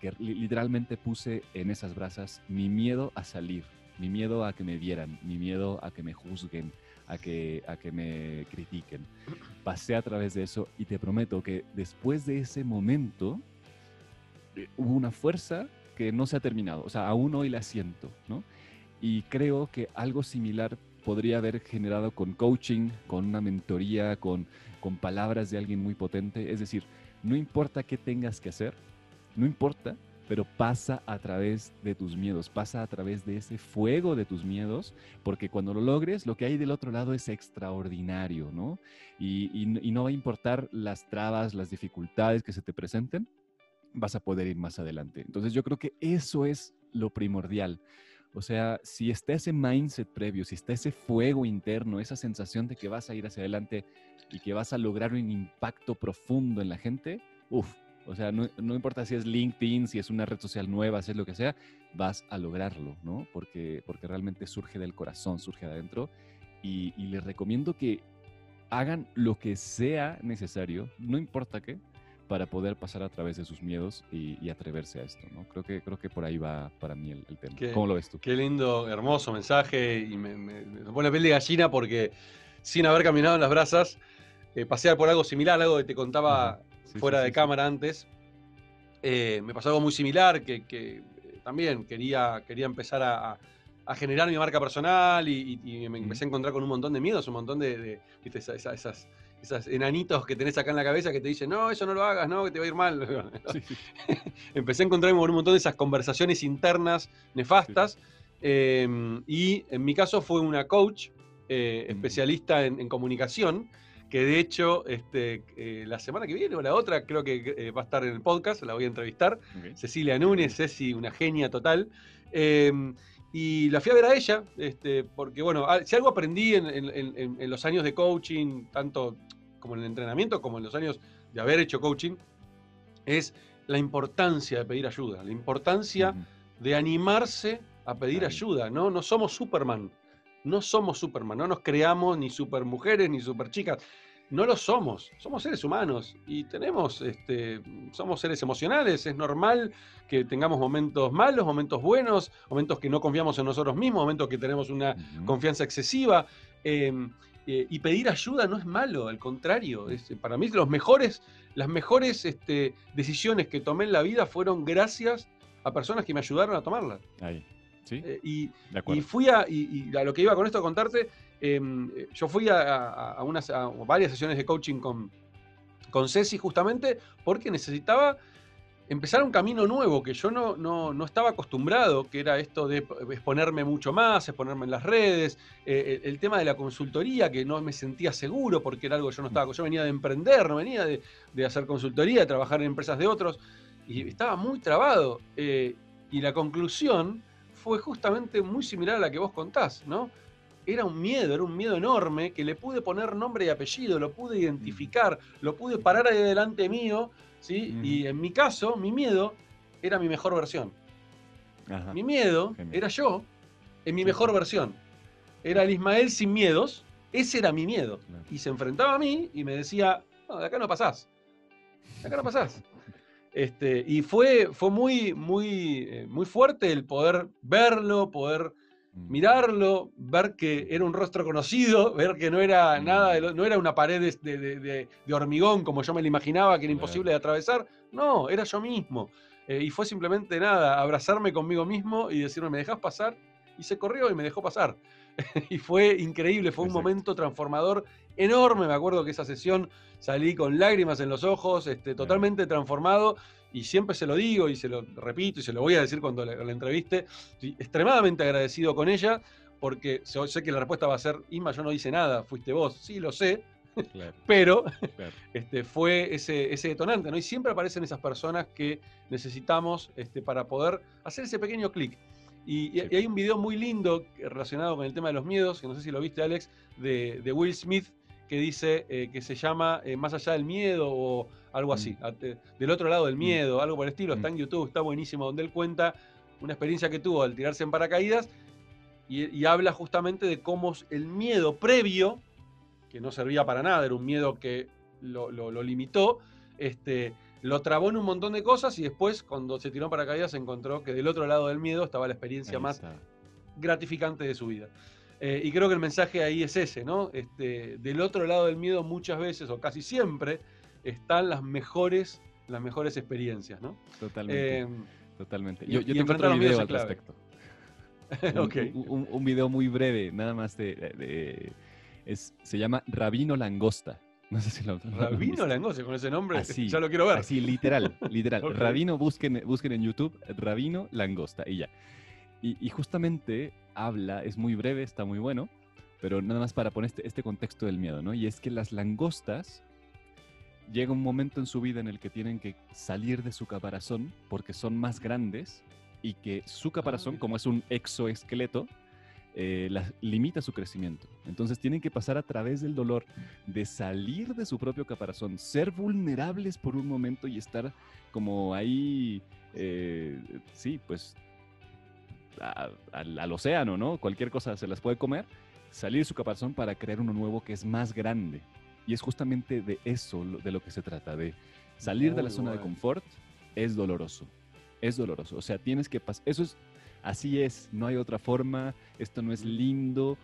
que li- literalmente puse en esas brasas mi miedo a salir, mi miedo a que me vieran, mi miedo a que me juzguen, a que, a que me critiquen. Pasé a través de eso y te prometo que después de ese momento eh, hubo una fuerza que no se ha terminado, o sea, aún hoy la siento, ¿no? Y creo que algo similar podría haber generado con coaching, con una mentoría, con, con palabras de alguien muy potente. Es decir, no importa qué tengas que hacer, no importa, pero pasa a través de tus miedos, pasa a través de ese fuego de tus miedos, porque cuando lo logres, lo que hay del otro lado es extraordinario, ¿no? Y, y- y no va a importar las trabas, las dificultades que se te presenten, vas a poder ir más adelante. Entonces yo creo que eso es lo primordial. O sea, si está ese mindset previo, si está ese fuego interno, esa sensación de que vas a ir hacia adelante y que vas a lograr un impacto profundo en la gente, uff, o sea, no, no importa si es LinkedIn, si es una red social nueva, si es lo que sea, vas a lograrlo, ¿no? Porque, porque realmente surge del corazón, surge de adentro. Y, y les recomiendo que hagan lo que sea necesario, no importa qué, para poder pasar a través de sus miedos y, y atreverse a esto, ¿no? Creo que, creo que por ahí va para mí el, el tema. Qué- ¿Cómo lo ves tú? Qué lindo, hermoso mensaje y me, me- me pone la piel de gallina porque sin haber caminado en las brasas, eh, pasear por algo similar, algo que te contaba. Sí, fuera sí, de sí, cámara antes, eh, me pasó algo muy similar, que, que, eh, también quería, quería empezar a, a- a generar mi marca personal y, y- y me empecé a encontrar con un montón de miedos, un montón de, esas, esas enanitos que tenés acá en la cabeza que te dicen, no, eso no lo hagas, no, que te va a ir mal. Sí, sí. empecé a encontrarme con un montón de esas conversaciones internas nefastas. eh, y en mi caso fue una coach eh, Mm. especialista en, en comunicación, que de hecho este, eh, la semana que viene o la otra creo que eh, va a estar en el podcast, la voy a entrevistar. Cecilia Núñez, Ceci, una genia total. Y la fui a ver a ella, este, porque bueno, si algo aprendí en, en- en- en los años de coaching, tanto como en el entrenamiento, como en los años de haber hecho coaching, es la importancia de pedir ayuda, la importancia Ujú. de animarse a pedir Ahí. ayuda, ¿no? No somos Superman. No somos Superman, no nos creamos ni supermujeres ni superchicas. No lo somos, somos seres humanos y tenemos, este, somos seres emocionales, es normal que tengamos momentos malos, momentos buenos, momentos que no confiamos en nosotros mismos, momentos que tenemos una confianza excesiva. eh, eh, y pedir ayuda no es malo, al contrario. es- para mí los mejores, las mejores este, decisiones que tomé en la vida fueron gracias a personas que me ayudaron a tomarlas. Ahí. ¿Sí? Eh, y, de y fui a, y, y a lo que iba con esto a contarte, em, eh, yo fui a, varias sesiones de coaching con, con Ceci justamente porque necesitaba empezar un camino nuevo que yo no, no, no estaba acostumbrado, que era esto de exponerme mucho más, exponerme en las redes, eh, el, el tema de la consultoría, que no me sentía seguro porque era algo que yo no estaba, yo venía de emprender, no venía de, de hacer consultoría, de trabajar en empresas de otros, y estaba muy trabado. eh, y la conclusión fue justamente muy similar a la que vos contás, ¿no? Era un miedo, era un miedo enorme que le pude poner nombre y apellido, lo pude identificar, lo pude parar ahí delante mío, ¿sí? Y en mi caso, mi miedo era mi mejor versión. Ajá. Mi miedo Genial. era yo en mi mejor versión. Era el Ismael sin miedos, ese era mi miedo. Claro. Y se enfrentaba a mí y me decía, no, de acá no pasás. De acá no pasás. Este, y fue, fue muy, muy, eh, muy fuerte el poder verlo, poder Mm. Mirarlo, ver que era un rostro conocido, ver que no era Mm. nada, de lo- no era una pared de, de- de- de hormigón como yo me lo imaginaba, que era imposible de atravesar. No, era yo mismo. Eh, y fue simplemente nada, abrazarme conmigo mismo y decirme, ¿me dejas pasar? Y se corrió y me dejó pasar. y fue increíble, fue un Exacto. momento transformador enorme. Me acuerdo que esa sesión salí con lágrimas en los ojos, este, totalmente transformado. Y siempre se lo digo y se lo repito y se lo voy a decir cuando la, la entreviste. Estoy extremadamente agradecido con ella porque sé que la respuesta va a ser, Isma, yo no hice nada, fuiste vos. Sí, lo sé, Claro, pero claro. este, fue ese, ese detonante, ¿no? Y siempre aparecen esas personas que necesitamos este, para poder hacer ese pequeño clic. Y, y- Sí. y hay un video muy lindo relacionado con el tema de los miedos, que no sé si lo viste, Alex, de, de Will Smith, que dice eh, que se llama eh, Más allá del miedo o algo así, Mm. eh, del otro lado del miedo, algo por el estilo. Está Mm. en YouTube, está buenísimo, donde él cuenta una experiencia que tuvo al tirarse en paracaídas y, y habla justamente de cómo el miedo previo, que no servía para nada, era un miedo que lo, lo- lo limitó, este, lo trabó en un montón de cosas y después, cuando se tiró en paracaídas, se encontró que del otro lado del miedo estaba la experiencia más gratificante de su vida. Eh, y creo que el mensaje ahí es ese, ¿no? Este, del otro lado del miedo muchas veces, o casi siempre, están las mejores, las mejores experiencias, ¿no? Totalmente. Eh, Totalmente. Yo, yo tengo otro video al clave. respecto. Un, ok. un- un- un video muy breve, nada más de... de- es, se llama Rabino Langosta. No sé si lo, Rabino visto. Langoste con ese nombre, Así, ya lo quiero ver. Así, literal, literal. Rabino, busquen, busquen en YouTube, Rabino Langosta, y ya. Y, y justamente habla, es muy breve, está muy bueno, pero nada más para poner este, este contexto del miedo, ¿no? Y es que las langostas llega un momento en su vida en el que tienen que salir de su caparazón porque son más grandes y que su caparazón, mira. como es un exoesqueleto, eh, limita su crecimiento. Entonces tienen que pasar a través del dolor de salir de su propio caparazón, ser vulnerables por un momento y estar como ahí, eh, sí, pues a- al, al océano, ¿no? Cualquier cosa se las puede comer, salir de su caparazón para crear uno nuevo que es más grande. Y es justamente de eso de lo que se trata, de salir de la Muy zona de confort es doloroso, es doloroso. O sea, tienes que pasar, eso es, así es, no hay otra forma, esto no es lindo,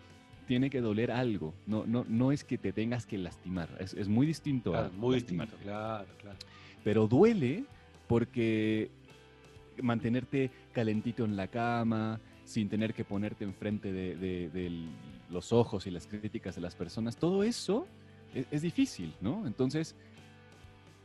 tiene que doler algo, no, no, no es que te tengas que lastimar, es, es muy distinto a Claro, muy lastimar. distinto, claro, claro. Pero duele porque mantenerte calentito en la cama, sin tener que ponerte enfrente de, los ojos y las críticas de las personas, todo eso es, es difícil, ¿no? Entonces,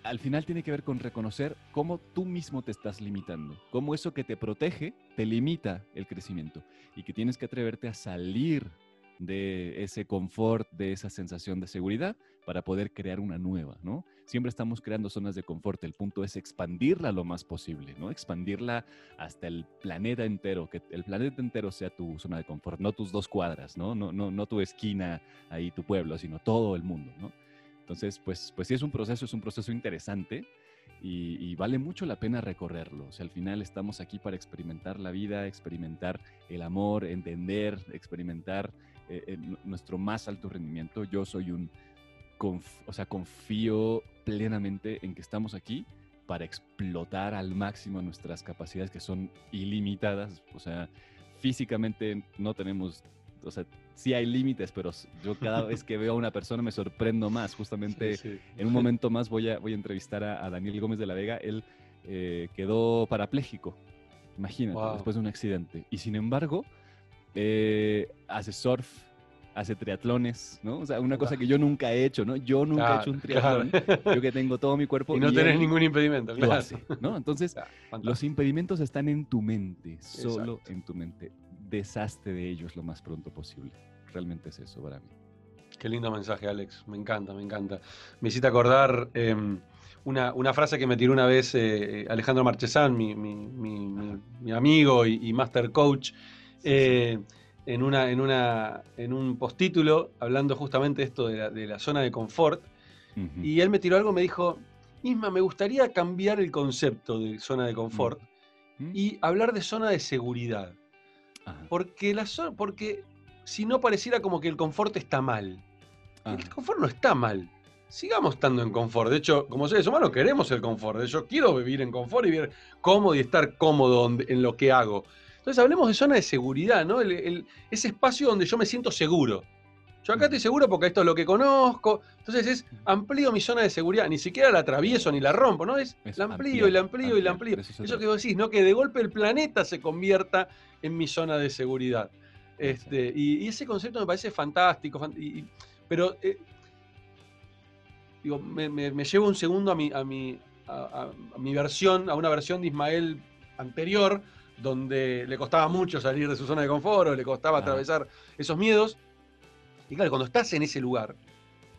al final tiene que ver con reconocer cómo tú mismo te estás limitando, cómo eso que te protege te limita el crecimiento y que tienes que atreverte a salir de ese confort, de esa sensación de seguridad para poder crear una nueva, ¿no? Siempre estamos creando zonas de confort, el punto es expandirla lo más posible, ¿no? Expandirla hasta el planeta entero, que el planeta entero sea tu zona de confort, no tus dos cuadras, ¿no? No, no, no tu esquina ahí, tu pueblo, sino todo el mundo, ¿no? Entonces, pues, pues sí es un proceso, es un proceso interesante y, vale mucho la pena recorrerlo. O sea, al final estamos aquí para experimentar la vida, experimentar el amor, entender, experimentar eh, eh, nuestro más alto rendimiento. Yo soy un, o sea, confío plenamente en que estamos aquí para explotar al máximo nuestras capacidades que son ilimitadas. O sea, físicamente no tenemos, o sea, sí hay límites, pero yo cada vez que veo a una persona me sorprendo más. Justamente en un momento más voy a, voy a entrevistar a, Daniel Gómez de la Vega. Él eh, quedó parapléjico, imagínate, después de un accidente. Y sin embargo, eh, hace surf, hace triatlones, ¿no? O sea, una cosa que yo nunca he hecho, ¿no? Yo nunca he hecho un triatlón. Yo que tengo todo mi cuerpo. Y no tenés ningún impedimento, claro. ¿no? Entonces, los impedimentos están en tu mente, solo en tu mente deshazte de ellos lo más pronto posible. Realmente es eso para mí. Qué lindo mensaje, Alex. Me encanta, me encanta. Me hiciste acordar em, una, frase que me tiró una vez eh, Alejandro Marchesán, mi, amigo y, master coach, eh, en, una, en, una, en un postítulo, hablando justamente esto de la, zona de confort. Y él me tiró algo, me dijo, Isma, me gustaría cambiar el concepto de zona de confort y hablar de zona de seguridad. Porque, la, porque si no pareciera como que el confort está mal. El confort no está mal. Sigamos estando en confort. De hecho, como seres humanos queremos el confort. Yo quiero vivir en confort y vivir cómodo y estar cómodo en lo que hago. Entonces hablemos de zona de seguridad, ¿no? ese espacio donde yo me siento seguro. Yo acá estoy seguro porque esto es lo que conozco. Entonces es amplío mi zona de seguridad. Ni siquiera la atravieso ni la rompo, ¿no? Es, la amplío y la amplío y la amplío. Eso, que vos decís, ¿no? Que de golpe el planeta se convierta en mi zona de seguridad. Este, y, ese concepto me parece fantástico. pero eh, digo, me, llevo un segundo a mi, a, mi, a, mi versión, a una versión de Ismael anterior, donde le costaba mucho salir de su zona de confort o le costaba atravesar esos miedos. Y claro, cuando estás en ese lugar,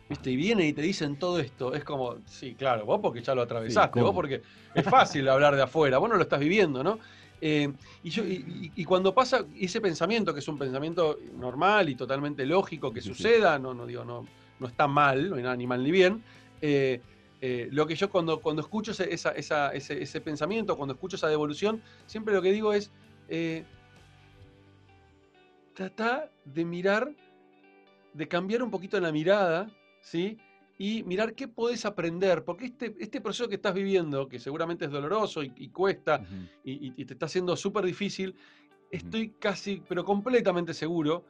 ¿viste? y vienen y te dicen todo esto, es como, sí, claro, vos porque ya lo atravesaste, vos porque es fácil hablar de afuera, vos no lo estás viviendo, ¿no? Eh, y, yo, y, cuando pasa ese pensamiento, que es un pensamiento normal y totalmente lógico que suceda, no, no digo, no, no está mal, no hay nada ni mal ni bien. Eh, eh, lo que yo cuando, cuando escucho ese, ese, pensamiento, cuando escucho esa devolución, siempre lo que digo es, trata de mirar de cambiar un poquito la mirada, ¿sí? Y mirar qué podés aprender, porque este, este proceso que estás viviendo, que seguramente es doloroso y, cuesta y, te está haciendo súper difícil, estoy casi, pero completamente seguro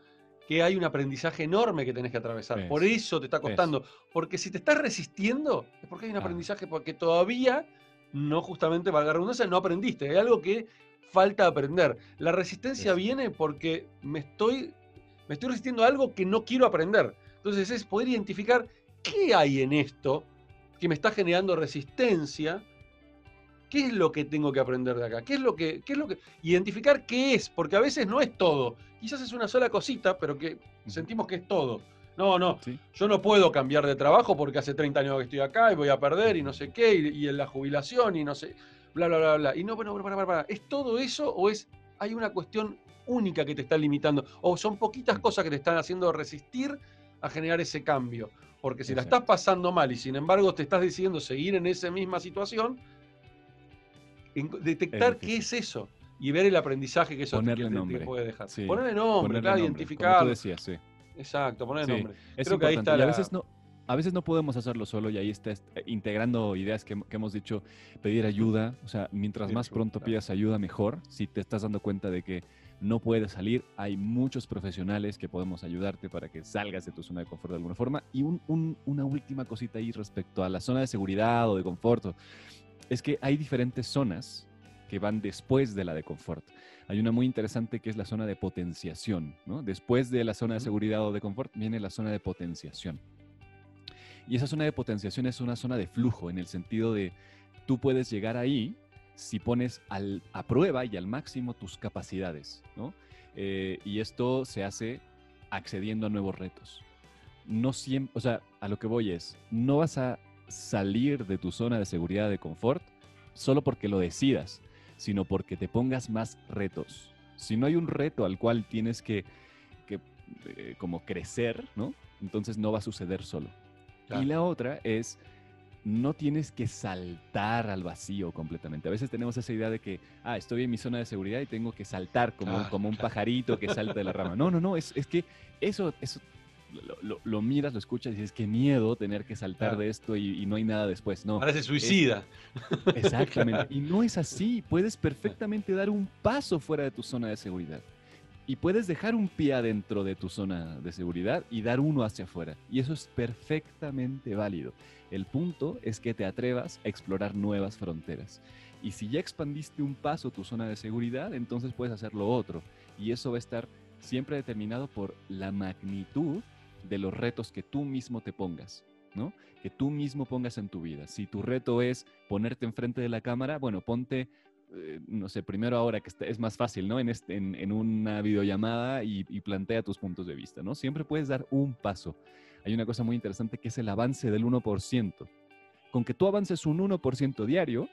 que hay un aprendizaje enorme que tenés que atravesar. Por eso te está costando. Porque si te estás resistiendo, es porque hay un aprendizaje, porque todavía no justamente, valga la redundancia, no aprendiste. Hay algo que falta aprender. La resistencia viene porque me estoy me estoy resistiendo a algo que no quiero aprender. Entonces es poder identificar qué hay en esto que me está generando resistencia, qué es lo que tengo que aprender de acá, qué es lo que, qué es lo que, identificar qué es, porque a veces no es todo. Quizás es una sola cosita, pero que sentimos que es todo. No, no, yo no puedo cambiar de trabajo porque hace 30 años que estoy acá y voy a perder y no sé qué, y, en la jubilación y no sé, bla, bla, bla, bla. Y no, bueno, para, para, para. ¿Es todo eso o es, hay una cuestión única que te está limitando, o son poquitas cosas que te están haciendo resistir a generar ese cambio. Porque si la estás pasando mal y sin embargo te estás decidiendo seguir en esa misma situación, detectar qué es eso y ver el aprendizaje que eso te, puede dejar. ponerle nombre, claro, identificar. Exacto, ponerle nombre. Creo que ahí está a veces no, a veces no podemos hacerlo solo y ahí estás eh, integrando ideas que, hemos dicho, pedir ayuda, o sea, mientras más pronto pidas ayuda, mejor. Si te estás dando cuenta de que no puedes salir, hay muchos profesionales que podemos ayudarte para que salgas de tu zona de confort de alguna forma. Y una última cosita ahí respecto a la zona de seguridad o de confort, es que hay diferentes zonas que van después de la de confort. Hay una muy interesante que es la zona de potenciación. ¿no? Después de la zona de seguridad o de confort viene la zona de potenciación. Y esa zona de potenciación es una zona de flujo, en el sentido de tú puedes llegar ahí si pones a prueba y al máximo tus capacidades, ¿no? Eh, y esto se hace accediendo a nuevos retos. No siempre, o sea, a lo que voy es, no vas a salir de tu zona de seguridad, de confort, solo porque lo decidas, sino porque te pongas más retos. Si no hay un reto al cual tienes que, eh, como crecer, ¿no? Entonces no va a suceder solo. Y la otra es no tienes que saltar al vacío completamente. A veces tenemos esa idea de que, ah, estoy en mi zona de seguridad y tengo que saltar como, Ah, como un claro. pajarito que salta de la rama. No, no, no, es, es que eso, eso lo, lo- lo miras, lo escuchas y dices, qué miedo tener que saltar Claro. de esto y, y no hay nada después. No, Parece suicida. exactamente. Y no es así. Puedes perfectamente dar un paso fuera de tu zona de seguridad. Y puedes dejar un pie adentro de tu zona de seguridad y dar uno hacia afuera. Y eso es perfectamente válido. El punto es que te atrevas a explorar nuevas fronteras. Y si ya expandiste un paso tu zona de seguridad, entonces puedes hacer lo otro. Y eso va a estar siempre determinado por la magnitud de los retos que tú mismo te pongas, ¿no? Que tú mismo pongas en tu vida. Si tu reto es ponerte enfrente de la cámara, bueno, ponte, eh, no sé, primero ahora que es más fácil, ¿no? En, este- en, en una videollamada y, y plantea tus puntos de vista, ¿no? Siempre puedes dar un paso. Hay una cosa muy interesante que es el avance del 1%. Con que tú avances un 1% diario,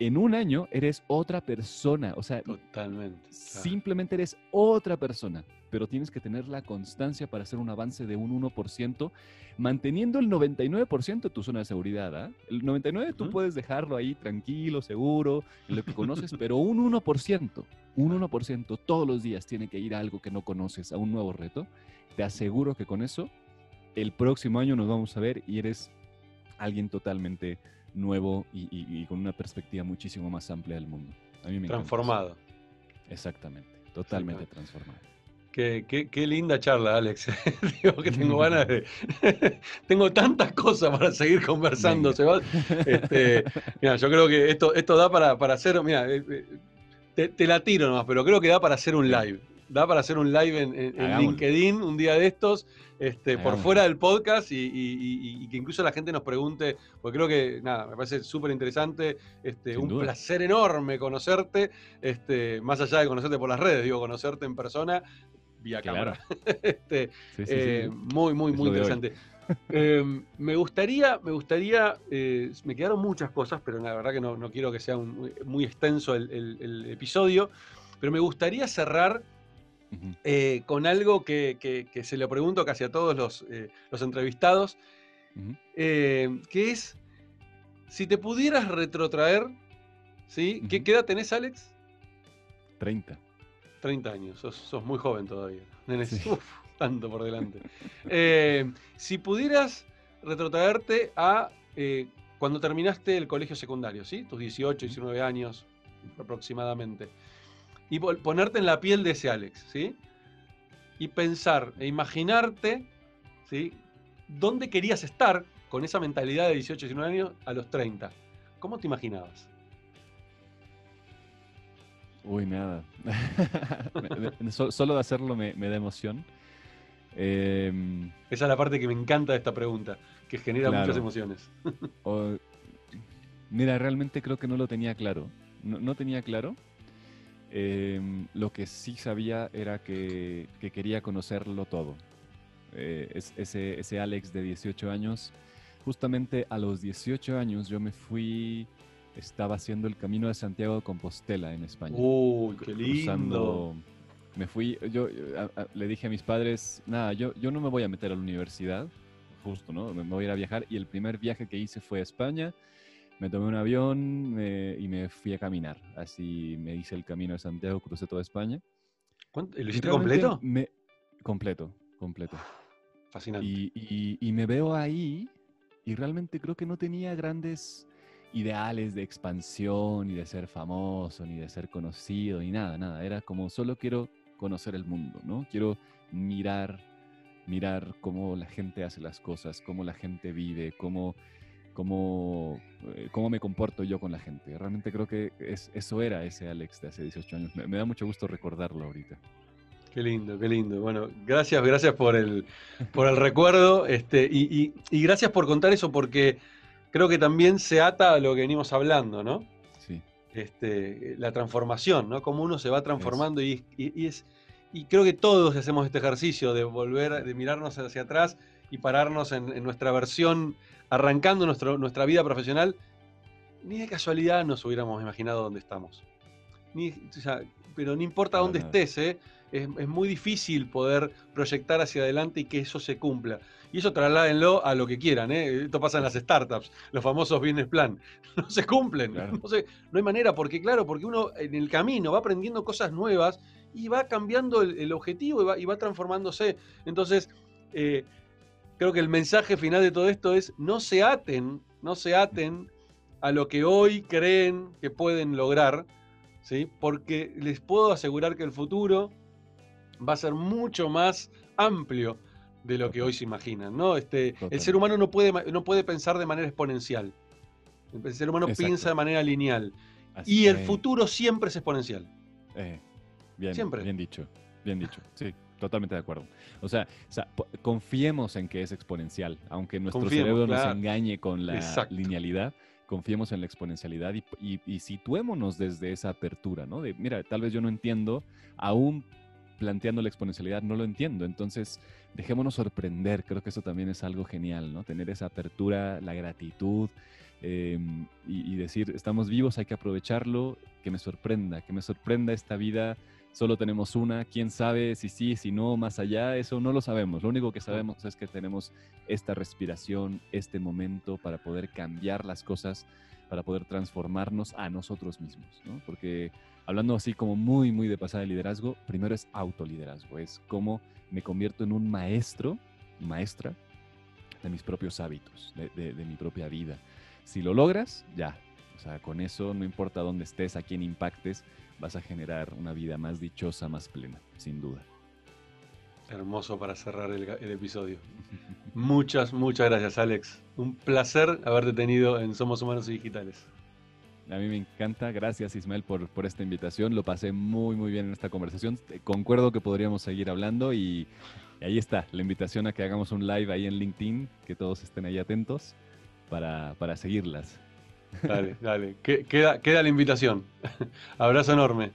en un año eres otra persona. O sea, Totalmente. claro. Simplemente eres otra persona, pero tienes que tener la constancia para hacer un avance de un 1%, manteniendo el 99% de tu zona de seguridad. ¿ah? El 99% tú Ujú. puedes dejarlo ahí tranquilo, seguro, en lo que conoces, pero un 1%, un 1% todos los días tiene que ir a algo que no conoces, a un nuevo reto. Te aseguro que con eso, el próximo año nos vamos a ver y eres alguien totalmente nuevo y, y- y con una perspectiva muchísimo más amplia del mundo. A mí me encanta eso. Transformado. Exactamente, totalmente transformado. Qué, qué- qué linda charla, Alex. Digo que tengo ganas de. tengo tantas cosas para seguir conversando. Sebas. Este, mira, yo creo que esto, esto da para, para hacer. Mira, eh, eh, te, te la tiro nomás, pero creo que da para hacer un live. Da para hacer un live en, en- en Hagámoslo. LinkedIn un día de estos, este, por fuera del podcast y, y- y- y que incluso la gente nos pregunte, porque creo que, nada, me parece súper interesante, este, Sin un duda. placer enorme conocerte, este, más allá de conocerte por las redes, digo, conocerte en persona, vía Claro. cámara. Este, Sí, sí, sí. eh, muy, muy, Es muy interesante. Eh, me gustaría, me gustaría, eh, me quedaron muchas cosas, pero la verdad que no, no quiero que sea un- muy extenso el, el- el episodio, pero me gustaría cerrar Eh, con algo que, que- que se lo pregunto casi a todos los, eh, los entrevistados, eh, que es, si te pudieras retrotraer, ¿sí? ¿Qué, edad tenés, Alex? 30. 30 años, sos, sos muy joven todavía. Tenés, Sí. uf, tanto por delante. Si pudieras retrotraerte a cuando terminaste el colegio secundario, ¿sí? Tus 18, 19 años aproximadamente. Y ponerte en la piel de ese Alex, ¿sí? Y pensar e imaginarte, ¿sí? ¿Dónde querías estar con esa mentalidad de 18, 19 años a los 30? ¿Cómo te imaginabas? Uy, nada. Solo de hacerlo me, me da emoción. Em, Esa es la parte que me encanta de esta pregunta, que genera muchas emociones. o- mira, realmente creo que no lo tenía claro. No, no tenía claro. Em, lo que sí sabía era que, que quería conocerlo todo. Eh, es- ese, ese Alex de 18 años, justamente a los 18 años yo me fui, estaba haciendo el camino de Santiago de Compostela en España. Uy, qué lindo. cruzando. Me fui, yo a- a- le dije a mis padres, nada, yo, yo no me voy a meter a la universidad, justo, ¿no? Me, me voy a ir a viajar y el primer viaje que hice fue a España. Me tomé un avión me- y me fui a caminar. Así me hice el camino de Santiago, crucé toda España. ¿Cuánto- ¿Lo hiciste completo? me- completo, completo. Fascinante. Y, y- y me veo ahí y realmente creo que no tenía grandes ideales de expansión, ni de ser famoso, ni de ser conocido, ni nada, nada. Era como solo quiero conocer el mundo, ¿no? Quiero mirar, mirar cómo la gente hace las cosas, cómo la gente vive, cómo, cómo, eh, cómo me comporto yo con la gente. Realmente creo que es, eso era ese Alex de hace 18 años. Me, me da mucho gusto recordarlo ahorita. Qué lindo, qué lindo. Bueno, gracias, gracias por el, por el recuerdo. Este, y, y- y gracias por contar eso, porque creo que también se ata a lo que venimos hablando, ¿no? Sí, Este, la transformación, ¿no? Cómo uno se va transformando y, y- y es. Y creo que todos hacemos este ejercicio de volver, de mirarnos hacia atrás y pararnos en, en nuestra versión, arrancando nuestro, nuestra vida profesional. Ni de casualidad nos hubiéramos imaginado dónde estamos. Ni, o sea, pero no importa dónde estés, ¿eh? es, es muy difícil poder proyectar hacia adelante y que eso se cumpla. Y eso trasládenlo a lo que quieran. ¿eh? Esto pasa en las startups, los famosos bienes plan. No se cumplen. No, no, hay manera, porque claro, porque uno en el camino va aprendiendo cosas nuevas y va cambiando el, objetivo y va, y va, transformándose. Entonces, eh, creo que el mensaje final de todo esto es no se aten, no se aten a lo que hoy creen que pueden lograr, ¿sí? porque les puedo asegurar que el futuro va a ser mucho más amplio de lo que hoy se imaginan. ¿no? Este, el ser humano no puede, no puede pensar de manera exponencial. El ser humano piensa de manera lineal. y el futuro siempre es exponencial. Eh, bien, siempre. bien dicho, bien dicho. Sí, totalmente de acuerdo. O sea, confiemos en que es exponencial, aunque nuestro cerebro nos engañe con la linealidad confiemos en la exponencialidad y, situémonos desde esa apertura, ¿no? De, mira, tal vez yo no entiendo, aún planteando la exponencialidad no lo entiendo, entonces dejémonos sorprender, creo que eso también es algo genial, ¿no? Tener esa apertura, la gratitud em, y, y decir, estamos vivos, hay que aprovecharlo, que me sorprenda, que me sorprenda esta vida solo tenemos una, quién sabe si sí, si no, más allá, eso no lo sabemos. Lo único que sabemos es que tenemos esta respiración, este momento para poder cambiar las cosas, para poder transformarnos a nosotros mismos, ¿no? Porque hablando así como muy, muy de pasada de liderazgo, primero es autoliderazgo, es cómo me convierto en un maestro, maestra de mis propios hábitos, de, de mi propia vida. Si lo logras, ya, o sea, con eso no importa dónde estés, a quién impactes, vas a generar una vida más dichosa, más plena, sin duda. Hermoso para cerrar el, episodio. muchas, muchas gracias, Alex. Un placer haberte tenido en Somos Humanos y Digitales. A mí me encanta. Gracias, Ismael, por, por esta invitación. Lo pasé muy, muy bien en esta conversación. Concuerdo que podríamos seguir hablando y, ahí está la invitación a que hagamos un live ahí en LinkedIn, que todos estén ahí atentos para, para seguirlas. Dale, dale. Queda, queda la invitación. Abrazo enorme.